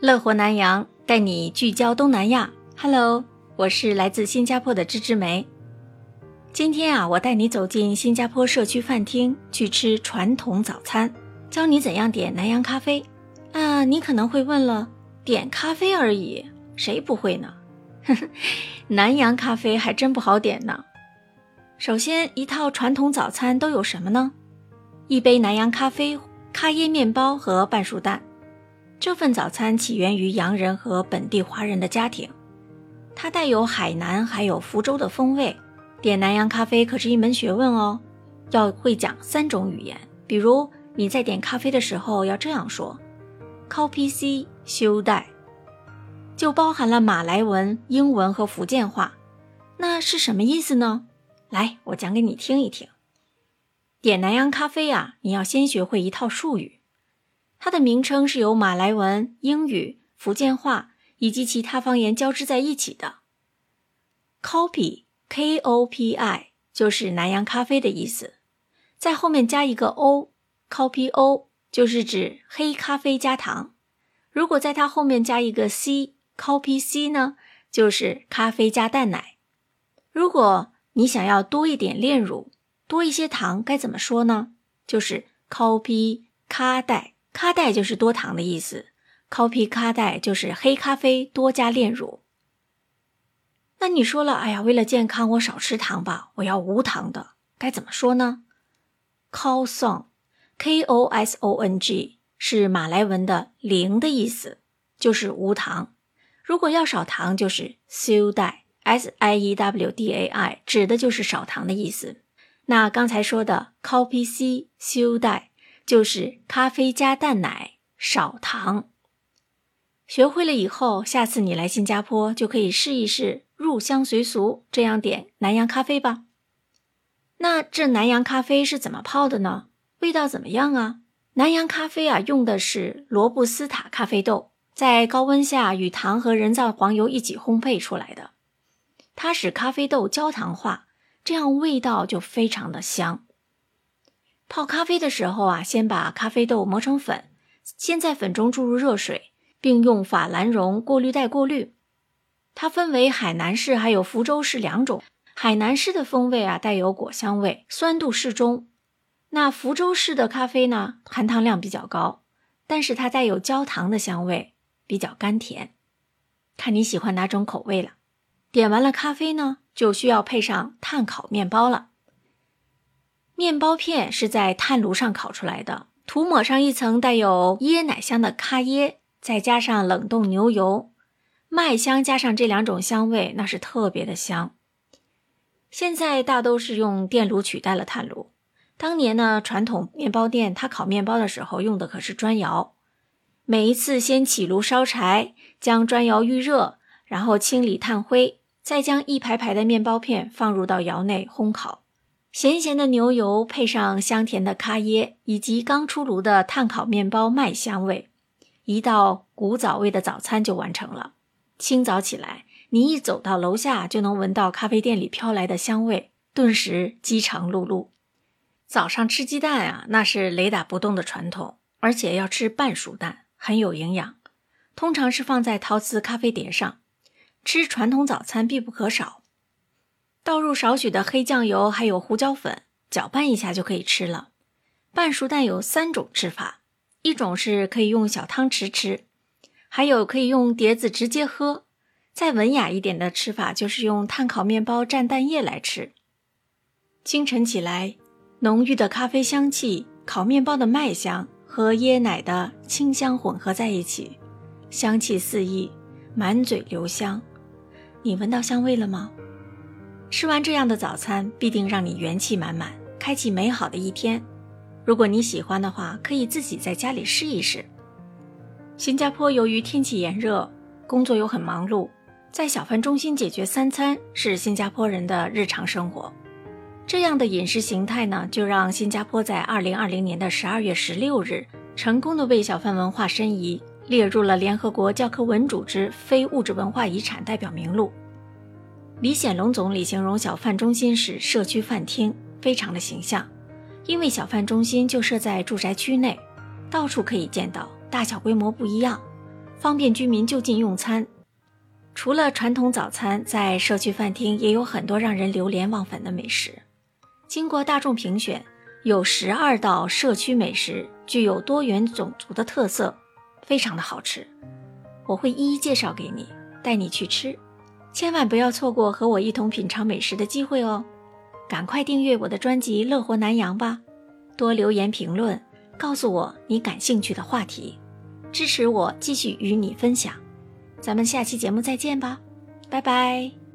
乐活南洋带你聚焦东南亚。Hello，我是来自新加坡的芝芝梅。今天啊，我带你走进新加坡社区饭厅，去吃传统早餐，教你怎样点南洋咖啡。啊，你可能会问了，点咖啡而已，谁不会呢？南洋咖啡还真不好点呢。首先，一套传统早餐都有什么呢？一杯南洋咖啡、咖椰面包和半熟蛋。这份早餐起源于洋人和本地华人的家庭，它带有海南还有福州的风味。点南洋咖啡可是一门学问哦，要会讲三种语言。比如你在点咖啡的时候要这样说：“Coffee C 修带”，就包含了马来文、英文和福建话。那是什么意思呢？来，我讲给你听一听。点南洋咖啡啊，你要先学会一套术语。它的名称是由马来文、英语、福建话以及其他方言交织在一起的。Kopi，K-O-P-I，就是南洋咖啡的意思，在后面加一个 O，Kopi-O 就是指黑咖啡加糖。如果在它后面加一个 C，Kopi-C 呢，就是咖啡加蛋奶。如果你想要多一点炼乳，多一些糖，该怎么说呢？就是 Kopi 咖带。咖带就是多糖的意思，coffee 咖带就是黑咖啡多加炼乳。那你说了，哎呀，为了健康，我少吃糖吧，我要无糖的，该怎么说呢？Kosong，K O S O N G 是马来文的零的意思，就是无糖。如果要少糖，就是 siu dai，S I E W D A I，指的就是少糖的意思。那刚才说的 coffee C siu dai。就是咖啡加蛋奶，少糖。学会了以后，下次你来新加坡就可以试一试入乡随俗，这样点南洋咖啡吧。那这南洋咖啡是怎么泡的呢？味道怎么样啊？南洋咖啡啊，用的是罗布斯塔咖啡豆，在高温下与糖和人造黄油一起烘焙出来的，它使咖啡豆焦糖化，这样味道就非常的香。泡咖啡的时候啊，先把咖啡豆磨成粉，先在粉中注入热水，并用法兰绒过滤袋过滤。它分为海南式还有福州式两种。海南式的风味啊，带有果香味，酸度适中。那福州式的咖啡呢，含糖量比较高，但是它带有焦糖的香味，比较甘甜。看你喜欢哪种口味了。点完了咖啡呢，就需要配上炭烤面包了。面包片是在炭炉上烤出来的，涂抹上一层带有椰奶香的咖椰，再加上冷冻牛油、麦香，加上这两种香味，那是特别的香。现在大都是用电炉取代了炭炉。当年呢，传统面包店它烤面包的时候用的可是砖窑，每一次先起炉烧柴，将砖窑预热，然后清理炭灰，再将一排排的面包片放入到窑内烘烤。咸咸的牛油配上香甜的咖椰，以及刚出炉的炭烤面包麦香味，一道古早味的早餐就完成了。清早起来，你一走到楼下，就能闻到咖啡店里飘来的香味，顿时饥肠辘辘。早上吃鸡蛋啊，那是雷打不动的传统，而且要吃半熟蛋，很有营养。通常是放在陶瓷咖啡碟上，吃传统早餐必不可少。倒入少许的黑酱油，还有胡椒粉，搅拌一下就可以吃了。半熟蛋有三种吃法，一种是可以用小汤匙吃，还有可以用碟子直接喝。再文雅一点的吃法就是用炭烤面包蘸蛋液来吃。清晨起来，浓郁的咖啡香气、烤面包的麦香和椰奶的清香混合在一起，香气四溢，满嘴留香。你闻到香味了吗？吃完这样的早餐，必定让你元气满满，开启美好的一天。如果你喜欢的话，可以自己在家里试一试。新加坡由于天气炎热，工作又很忙碌，在小贩中心解决三餐是新加坡人的日常生活。这样的饮食形态呢，就让新加坡在二零二零年的十二月十六日，成功的为小贩文化申遗，列入了联合国教科文组织非物质文化遗产代表名录。李显龙总理形容小贩中心是社区饭厅，非常的形象。因为小贩中心就设在住宅区内，到处可以见到，大小规模不一样。方便居民就近用餐。除了传统早餐，在社区饭厅也有很多让人流连忘返的美食。经过大众评选，有十二道社区美食具有多元种族的特色，非常的好吃。我会一一介绍给你，带你去吃，千万不要错过和我一同品尝美食的机会哦！赶快订阅我的专辑《乐活南洋》吧，多留言评论，告诉我你感兴趣的话题，支持我继续与你分享。咱们下期节目再见吧，拜拜。